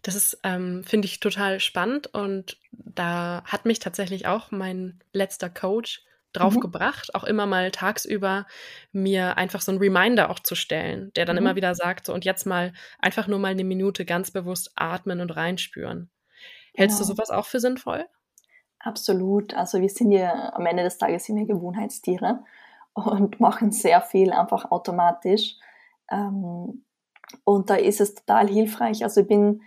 [SPEAKER 1] Das ist, ähm, finde ich, total spannend und da hat mich tatsächlich auch mein letzter Coach drauf mhm. gebracht, auch immer mal tagsüber mir einfach so ein Reminder auch zu stellen, der dann mhm. immer wieder sagt, so und jetzt mal einfach nur mal eine Minute ganz bewusst atmen und reinspüren. Hältst genau. du sowas auch für sinnvoll?
[SPEAKER 2] Absolut. Also wir sind ja am Ende des Tages sind wir Gewohnheitstiere und machen sehr viel einfach automatisch. Ähm, und da ist es total hilfreich. Also ich bin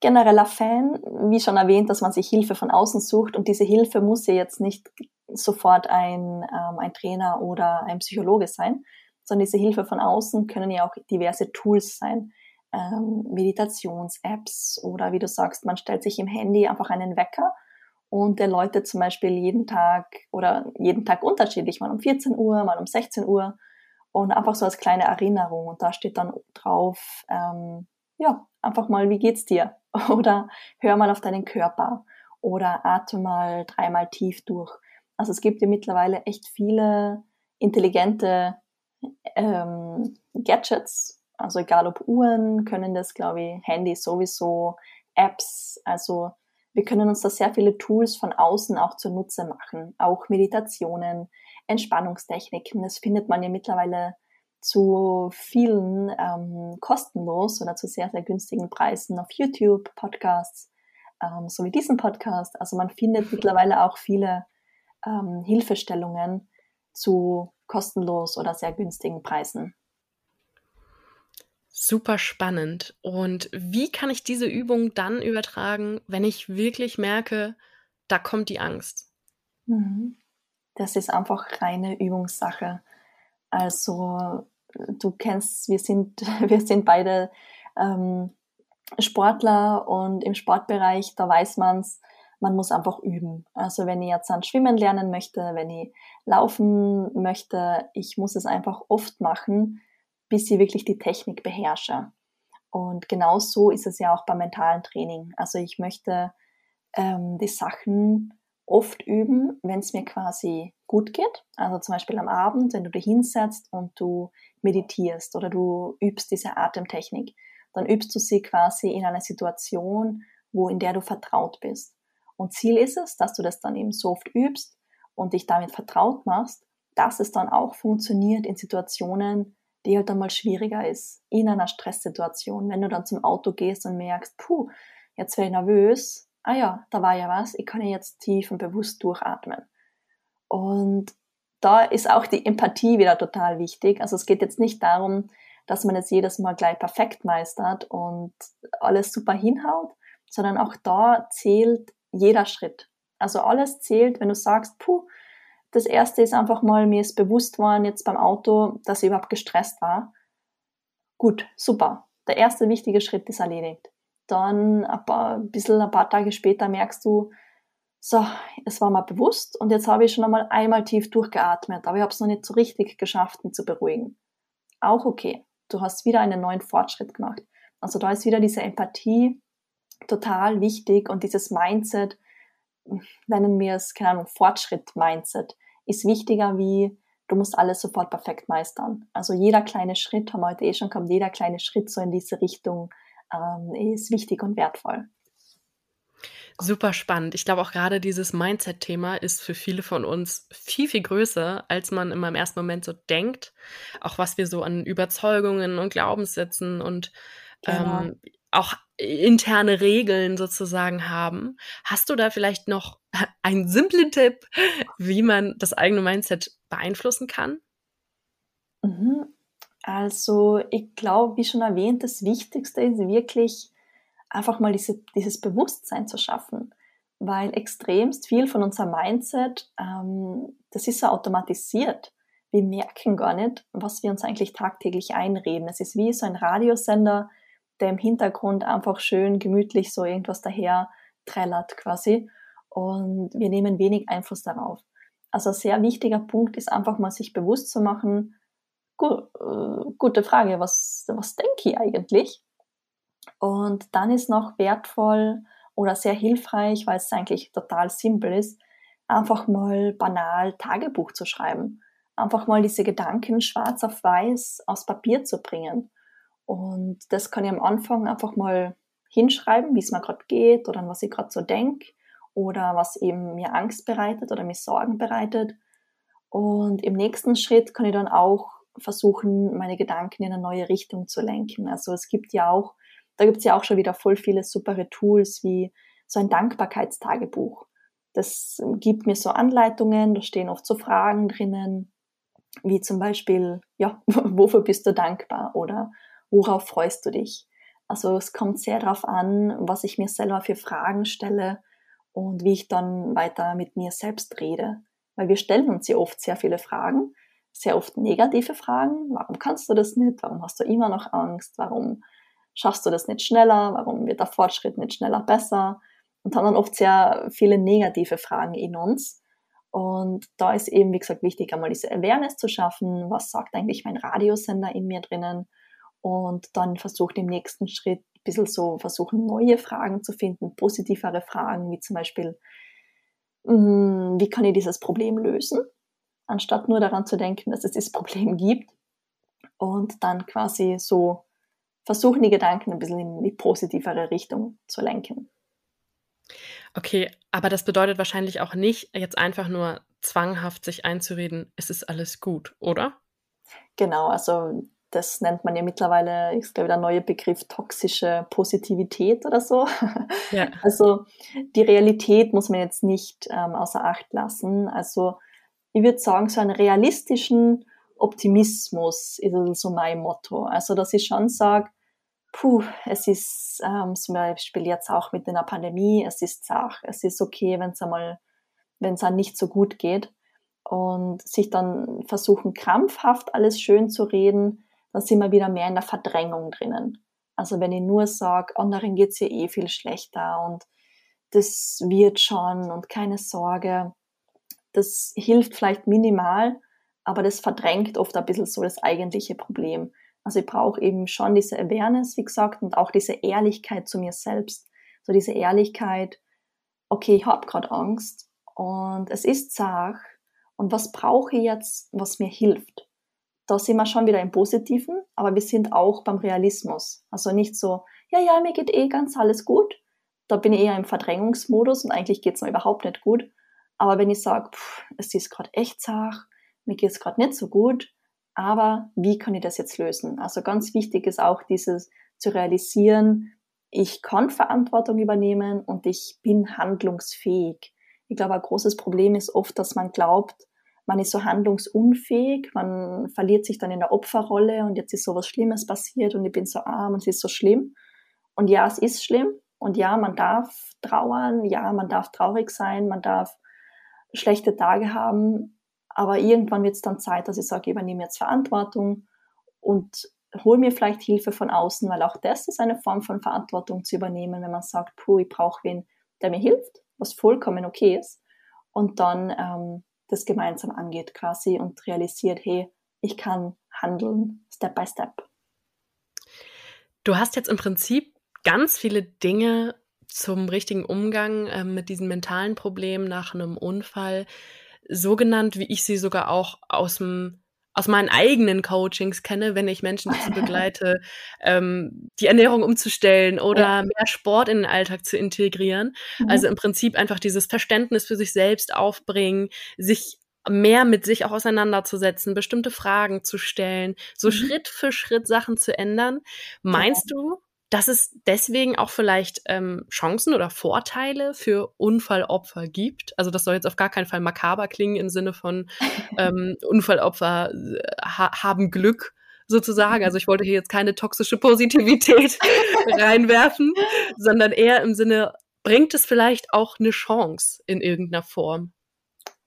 [SPEAKER 2] genereller Fan, wie schon erwähnt, dass man sich Hilfe von außen sucht und diese Hilfe muss ja jetzt nicht sofort ein, ähm, ein Trainer oder ein Psychologe sein, sondern diese Hilfe von außen können ja auch diverse Tools sein ähm, Meditations-Apps oder wie du sagst, man stellt sich im Handy einfach einen Wecker und der läutet zum Beispiel jeden Tag oder jeden Tag unterschiedlich, mal um 14 Uhr, mal um 16 Uhr und einfach so als kleine Erinnerung und da steht dann drauf, ähm, ja, einfach mal, wie geht's dir? Oder hör mal auf deinen Körper oder atme mal dreimal tief durch. Also es gibt ja mittlerweile echt viele intelligente ähm, Gadgets, also egal ob Uhren, können das, glaube ich, Handys sowieso, Apps, also wir können uns da sehr viele Tools von außen auch zunutze machen, auch Meditationen, Entspannungstechniken. Das findet man ja mittlerweile zu vielen ähm, kostenlos oder zu sehr, sehr günstigen Preisen auf YouTube, Podcasts, ähm, so wie diesen Podcast. Also man findet mittlerweile auch viele ähm, Hilfestellungen zu kostenlos oder sehr günstigen Preisen.
[SPEAKER 1] Super spannend. Und wie kann ich diese Übung dann übertragen, wenn ich wirklich merke, da kommt die Angst?
[SPEAKER 2] Mhm. Das ist einfach reine Übungssache. Also du kennst, wir sind, wir sind beide ähm, Sportler und im Sportbereich, da weiß man's, man muss einfach üben. Also wenn ich jetzt an Schwimmen lernen möchte, wenn ich laufen möchte, ich muss es einfach oft machen, bis ich wirklich die Technik beherrsche. Und genau so ist es ja auch beim mentalen Training. Also ich möchte ähm, die Sachen oft üben, wenn es mir quasi gut geht. Also zum Beispiel am Abend, wenn du dich hinsetzt und du meditierst oder du übst diese Atemtechnik, dann übst du sie quasi in einer Situation, wo in der du vertraut bist. Und Ziel ist es, dass du das dann eben so oft übst und dich damit vertraut machst, dass es dann auch funktioniert in Situationen, die halt einmal schwieriger ist in einer Stresssituation. Wenn du dann zum Auto gehst und merkst, puh, jetzt wäre ich nervös, ah ja, da war ja was, ich kann ja jetzt tief und bewusst durchatmen. Und da ist auch die Empathie wieder total wichtig. Also es geht jetzt nicht darum, dass man es jedes Mal gleich perfekt meistert und alles super hinhaut, sondern auch da zählt jeder Schritt. Also alles zählt, wenn du sagst, puh, das erste ist einfach mal, mir ist bewusst worden jetzt beim Auto, dass ich überhaupt gestresst war. Gut, super. Der erste wichtige Schritt ist erledigt. Dann ein, paar, ein bisschen ein paar Tage später merkst du, so, es war mal bewusst und jetzt habe ich schon einmal einmal tief durchgeatmet, aber ich habe es noch nicht so richtig geschafft, mich zu beruhigen. Auch okay. Du hast wieder einen neuen Fortschritt gemacht. Also da ist wieder diese Empathie total wichtig und dieses Mindset, nennen wir es, keine Ahnung, Fortschritt-Mindset, ist wichtiger wie, du musst alles sofort perfekt meistern. Also jeder kleine Schritt, haben wir heute eh schon gehabt, jeder kleine Schritt so in diese Richtung ähm, ist wichtig und wertvoll.
[SPEAKER 1] Super spannend. Ich glaube auch gerade dieses Mindset-Thema ist für viele von uns viel, viel größer, als man immer im ersten Moment so denkt. Auch was wir so an Überzeugungen und Glaubenssätzen und genau. ähm, auch interne Regeln sozusagen haben. Hast du da vielleicht noch einen simplen Tipp, wie man das eigene Mindset beeinflussen kann?
[SPEAKER 2] Mhm. Also ich glaube, wie schon erwähnt, das Wichtigste ist wirklich einfach mal diese, dieses Bewusstsein zu schaffen, weil extremst viel von unserem Mindset, ähm, das ist so automatisiert. Wir merken gar nicht, was wir uns eigentlich tagtäglich einreden. Es ist wie so ein Radiosender, der im Hintergrund einfach schön gemütlich so irgendwas daher trällert quasi. Und wir nehmen wenig Einfluss darauf. Also ein sehr wichtiger Punkt ist einfach mal sich bewusst zu machen, gu äh, gute Frage, was, was denke ich eigentlich? Und dann ist noch wertvoll oder sehr hilfreich, weil es eigentlich total simpel ist, einfach mal banal Tagebuch zu schreiben. Einfach mal diese Gedanken schwarz auf weiß aufs Papier zu bringen. Und das kann ich am Anfang einfach mal hinschreiben, wie es mir gerade geht oder an was ich gerade so denke oder was eben mir Angst bereitet oder mir Sorgen bereitet. Und im nächsten Schritt kann ich dann auch versuchen, meine Gedanken in eine neue Richtung zu lenken. Also es gibt ja auch, da gibt es ja auch schon wieder voll viele supere Tools wie so ein Dankbarkeitstagebuch. Das gibt mir so Anleitungen, da stehen oft so Fragen drinnen, wie zum Beispiel, ja, wofür bist du dankbar oder worauf freust du dich? Also es kommt sehr darauf an, was ich mir selber für Fragen stelle und wie ich dann weiter mit mir selbst rede. Weil wir stellen uns ja oft sehr viele Fragen, sehr oft negative Fragen. Warum kannst du das nicht? Warum hast du immer noch Angst? Warum schaffst du das nicht schneller? Warum wird der Fortschritt nicht schneller besser? und haben dann oft sehr viele negative Fragen in uns. Und da ist eben, wie gesagt, wichtig, einmal diese Awareness zu schaffen. Was sagt eigentlich mein Radiosender in mir drinnen? Und dann versucht im nächsten Schritt ein bisschen so versuchen, neue Fragen zu finden, positivere Fragen, wie zum Beispiel, hm, wie kann ich dieses Problem lösen? Anstatt nur daran zu denken, dass es dieses Problem gibt. Und dann quasi so versuchen, die Gedanken ein bisschen in die positivere Richtung zu lenken.
[SPEAKER 1] Okay, aber das bedeutet wahrscheinlich auch nicht, jetzt einfach nur zwanghaft sich einzureden, es ist alles gut, oder?
[SPEAKER 2] Genau, also das nennt man ja mittlerweile, ich glaube, der neue Begriff toxische Positivität oder so. Ja. Also die Realität muss man jetzt nicht ähm, außer Acht lassen. Also ich würde sagen, so einen realistischen Optimismus ist so mein Motto. Also dass ich schon sage, puh, es ist ähm, zum Beispiel jetzt auch mit einer Pandemie, es ist Sach, es ist okay, wenn es einmal, wenn es dann nicht so gut geht und sich dann versuchen krampfhaft alles schön zu reden, dann sind wir wieder mehr in der Verdrängung drinnen. Also wenn ich nur sage, anderen geht's ja eh viel schlechter und das wird schon und keine Sorge, das hilft vielleicht minimal, aber das verdrängt oft ein bisschen so das eigentliche Problem. Also ich brauche eben schon diese Awareness, wie gesagt, und auch diese Ehrlichkeit zu mir selbst. So diese Ehrlichkeit, okay, ich habe gerade Angst und es ist zart und was brauche ich jetzt, was mir hilft? Da sind wir schon wieder im Positiven, aber wir sind auch beim Realismus. Also nicht so, ja, ja, mir geht eh ganz alles gut. Da bin ich eher im Verdrängungsmodus und eigentlich geht es mir überhaupt nicht gut. Aber wenn ich sage, es ist gerade echt zart, mir geht es gerade nicht so gut, aber wie kann ich das jetzt lösen? Also ganz wichtig ist auch dieses zu realisieren, ich kann Verantwortung übernehmen und ich bin handlungsfähig. Ich glaube, ein großes Problem ist oft, dass man glaubt, man ist so handlungsunfähig, man verliert sich dann in der Opferrolle und jetzt ist so was Schlimmes passiert und ich bin so arm und es ist so schlimm. Und ja, es ist schlimm und ja, man darf trauern, ja, man darf traurig sein, man darf schlechte Tage haben, aber irgendwann wird es dann Zeit, dass ich sage, ich übernehme jetzt Verantwortung und hole mir vielleicht Hilfe von außen, weil auch das ist eine Form von Verantwortung zu übernehmen, wenn man sagt, puh, ich brauche wen, der mir hilft, was vollkommen okay ist. Und dann ähm, das gemeinsam angeht quasi und realisiert, hey, ich kann handeln, Step by Step.
[SPEAKER 1] Du hast jetzt im Prinzip ganz viele Dinge zum richtigen Umgang äh, mit diesen mentalen Problemen nach einem Unfall so genannt, wie ich sie sogar auch aus dem aus meinen eigenen Coachings kenne, wenn ich Menschen dazu begleite, ähm, die Ernährung umzustellen oder ja. mehr Sport in den Alltag zu integrieren. Mhm. Also im Prinzip einfach dieses Verständnis für sich selbst aufbringen, sich mehr mit sich auch auseinanderzusetzen, bestimmte Fragen zu stellen, so mhm. Schritt für Schritt Sachen zu ändern. Meinst ja. du, dass es deswegen auch vielleicht ähm, Chancen oder Vorteile für Unfallopfer gibt. Also das soll jetzt auf gar keinen Fall makaber klingen im Sinne von ähm, Unfallopfer äh, ha haben Glück sozusagen. Also ich wollte hier jetzt keine toxische Positivität reinwerfen, sondern eher im Sinne, bringt es vielleicht auch eine Chance in irgendeiner Form?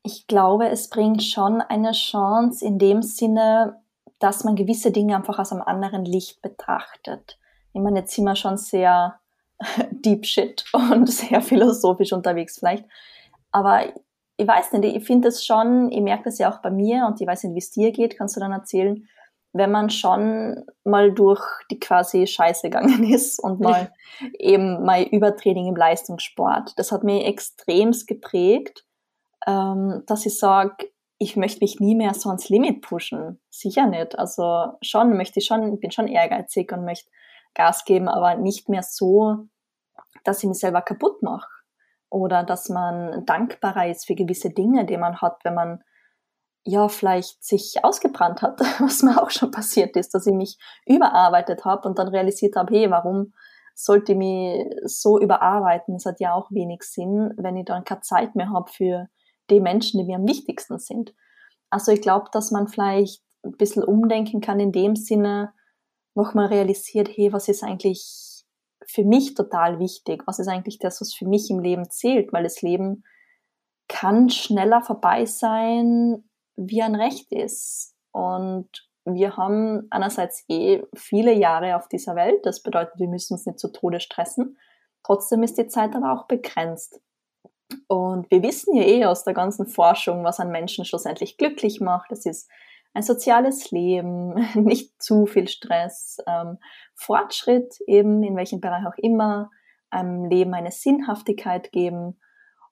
[SPEAKER 2] Ich glaube, es bringt schon eine Chance in dem Sinne, dass man gewisse Dinge einfach aus einem anderen Licht betrachtet ich meine, jetzt sind wir schon sehr deep shit und sehr philosophisch unterwegs vielleicht. Aber ich weiß nicht, ich finde es schon, ich merke das ja auch bei mir und ich weiß nicht, wie es dir geht, kannst du dann erzählen, wenn man schon mal durch die quasi Scheiße gegangen ist und mal eben mal Übertraining im Leistungssport. Das hat mich extremst geprägt, ähm, dass ich sage, ich möchte mich nie mehr so ans Limit pushen. Sicher nicht. Also schon möchte ich schon, bin schon ehrgeizig und möchte Gas geben, aber nicht mehr so, dass ich mich selber kaputt mache. Oder dass man dankbarer ist für gewisse Dinge, die man hat, wenn man ja vielleicht sich ausgebrannt hat, was mir auch schon passiert ist, dass ich mich überarbeitet habe und dann realisiert habe, hey, warum sollte ich mich so überarbeiten? Das hat ja auch wenig Sinn, wenn ich dann keine Zeit mehr habe für die Menschen, die mir am wichtigsten sind. Also ich glaube, dass man vielleicht ein bisschen umdenken kann in dem Sinne, nochmal realisiert, hey, was ist eigentlich für mich total wichtig? Was ist eigentlich das, was für mich im Leben zählt? Weil das Leben kann schneller vorbei sein, wie ein Recht ist. Und wir haben einerseits eh viele Jahre auf dieser Welt. Das bedeutet, wir müssen uns nicht zu Tode stressen. Trotzdem ist die Zeit aber auch begrenzt. Und wir wissen ja eh aus der ganzen Forschung, was einen Menschen schlussendlich glücklich macht. Es ist ein soziales Leben, nicht zu viel Stress, ähm, Fortschritt eben, in welchem Bereich auch immer, einem Leben eine Sinnhaftigkeit geben.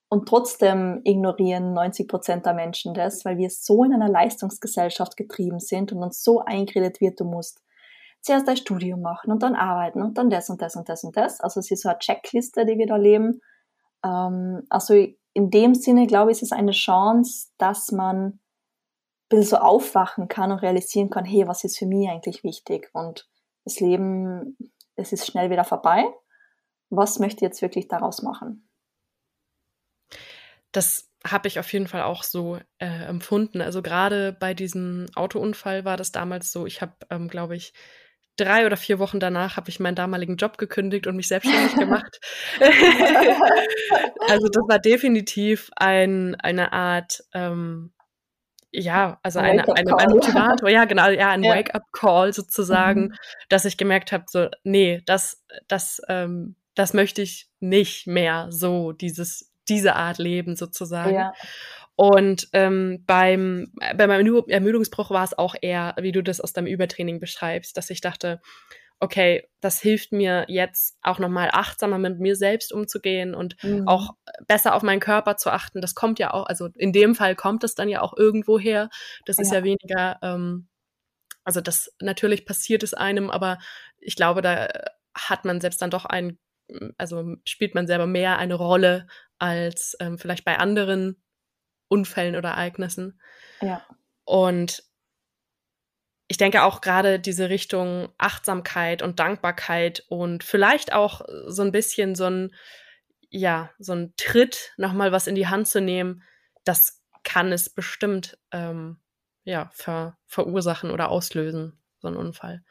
[SPEAKER 2] Und trotzdem ignorieren 90 Prozent der Menschen das, weil wir so in einer Leistungsgesellschaft getrieben sind und uns so eingeredet wird, du musst zuerst ein Studium machen und dann arbeiten und dann das und das und das und das. Also es ist so eine Checkliste, die wir da leben. Ähm, also in dem Sinne, glaube ich, ist es eine Chance, dass man bisschen so aufwachen kann und realisieren kann, hey, was ist für mich eigentlich wichtig? Und das Leben, es ist schnell wieder vorbei. Was möchte ich jetzt wirklich daraus machen?
[SPEAKER 1] Das habe ich auf jeden Fall auch so äh, empfunden. Also gerade bei diesem Autounfall war das damals so. Ich habe, ähm, glaube ich, drei oder vier Wochen danach habe ich meinen damaligen Job gekündigt und mich selbstständig gemacht. also das war definitiv ein, eine Art, ähm, ja, also eine, eine, ein Motivator, ja genau, ja, ein ja. Wake-up-Call sozusagen, mhm. dass ich gemerkt habe, so, nee, das, das, ähm, das möchte ich nicht mehr so, dieses, diese Art Leben sozusagen. Ja. Und ähm, beim, bei meinem Ermüdungsbruch war es auch eher, wie du das aus deinem Übertraining beschreibst, dass ich dachte, okay, das hilft mir jetzt auch nochmal achtsamer mit mir selbst umzugehen und mhm. auch besser auf meinen Körper zu achten. Das kommt ja auch, also in dem Fall kommt es dann ja auch irgendwo her. Das ja. ist ja weniger, ähm, also das natürlich passiert es einem, aber ich glaube, da hat man selbst dann doch ein, also spielt man selber mehr eine Rolle als ähm, vielleicht bei anderen Unfällen oder Ereignissen. Ja. Und ich denke auch gerade diese Richtung Achtsamkeit und Dankbarkeit und vielleicht auch so ein bisschen so ein, ja, so ein Tritt, nochmal was in die Hand zu nehmen, das kann es bestimmt, ähm, ja, ver verursachen oder auslösen, so ein Unfall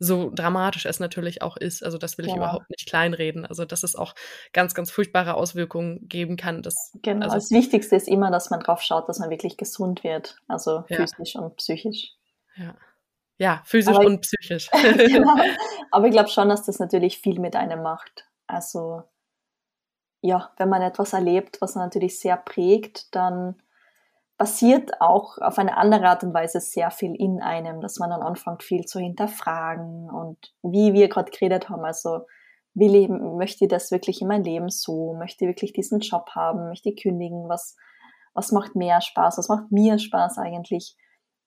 [SPEAKER 1] so dramatisch es natürlich auch ist. Also das will ich ja. überhaupt nicht kleinreden. Also dass es auch ganz, ganz furchtbare Auswirkungen geben kann. Das,
[SPEAKER 2] genau,
[SPEAKER 1] also,
[SPEAKER 2] das Wichtigste ist immer, dass man drauf schaut, dass man wirklich gesund wird. Also ja. physisch und psychisch.
[SPEAKER 1] Ja, ja physisch Aber und psychisch.
[SPEAKER 2] genau. Aber ich glaube schon, dass das natürlich viel mit einem macht. Also ja, wenn man etwas erlebt, was natürlich sehr prägt, dann passiert auch auf eine andere Art und Weise sehr viel in einem, dass man dann anfängt, viel zu hinterfragen und wie wir gerade geredet haben, also will ich, möchte ich das wirklich in mein Leben so, möchte ich wirklich diesen Job haben, möchte ich kündigen, was, was macht mehr Spaß, was macht mir Spaß eigentlich.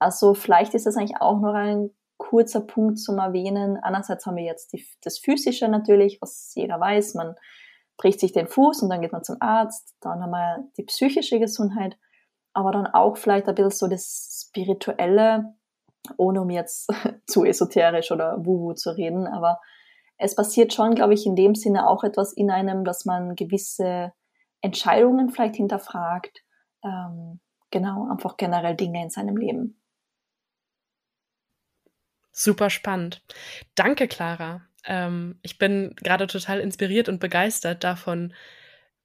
[SPEAKER 2] Also vielleicht ist das eigentlich auch noch ein kurzer Punkt zum Erwähnen. Einerseits haben wir jetzt die, das Physische natürlich, was jeder weiß, man bricht sich den Fuß und dann geht man zum Arzt, dann haben wir die psychische Gesundheit. Aber dann auch vielleicht ein bisschen so das Spirituelle, ohne um jetzt zu esoterisch oder wuhu zu reden, aber es passiert schon, glaube ich, in dem Sinne auch etwas in einem, dass man gewisse Entscheidungen vielleicht hinterfragt, ähm, genau, einfach generell Dinge in seinem Leben.
[SPEAKER 1] Super spannend. Danke, Clara. Ähm, ich bin gerade total inspiriert und begeistert davon,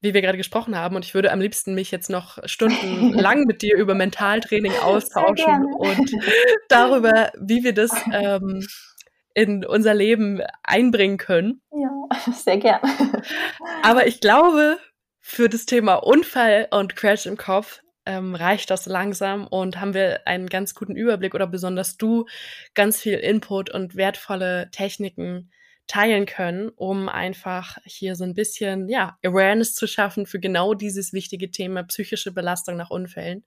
[SPEAKER 1] wie wir gerade gesprochen haben. Und ich würde am liebsten mich jetzt noch stundenlang mit dir über Mentaltraining austauschen und darüber, wie wir das ähm, in unser Leben einbringen können.
[SPEAKER 2] Ja, sehr gerne.
[SPEAKER 1] Aber ich glaube, für das Thema Unfall und Crash im Kopf ähm, reicht das langsam und haben wir einen ganz guten Überblick oder besonders du ganz viel Input und wertvolle Techniken teilen können, um einfach hier so ein bisschen, ja, Awareness zu schaffen für genau dieses wichtige Thema psychische Belastung nach Unfällen.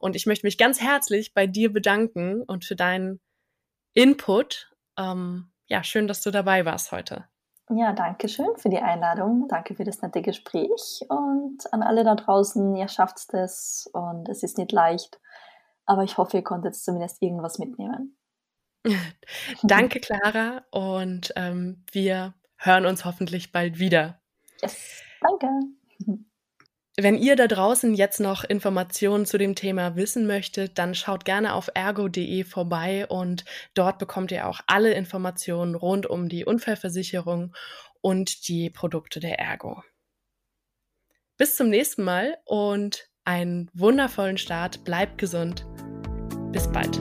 [SPEAKER 1] Und ich möchte mich ganz herzlich bei dir bedanken und für deinen Input. Ähm, ja, schön, dass du dabei warst heute.
[SPEAKER 2] Ja, danke schön für die Einladung. Danke für das nette Gespräch. Und an alle da draußen, ihr schafft es und es ist nicht leicht. Aber ich hoffe, ihr konntet zumindest irgendwas mitnehmen.
[SPEAKER 1] Danke, Clara. Und ähm, wir hören uns hoffentlich bald wieder.
[SPEAKER 2] Yes, danke.
[SPEAKER 1] Wenn ihr da draußen jetzt noch Informationen zu dem Thema wissen möchtet, dann schaut gerne auf ergo.de vorbei und dort bekommt ihr auch alle Informationen rund um die Unfallversicherung und die Produkte der Ergo. Bis zum nächsten Mal und einen wundervollen Start. Bleibt gesund. Bis bald.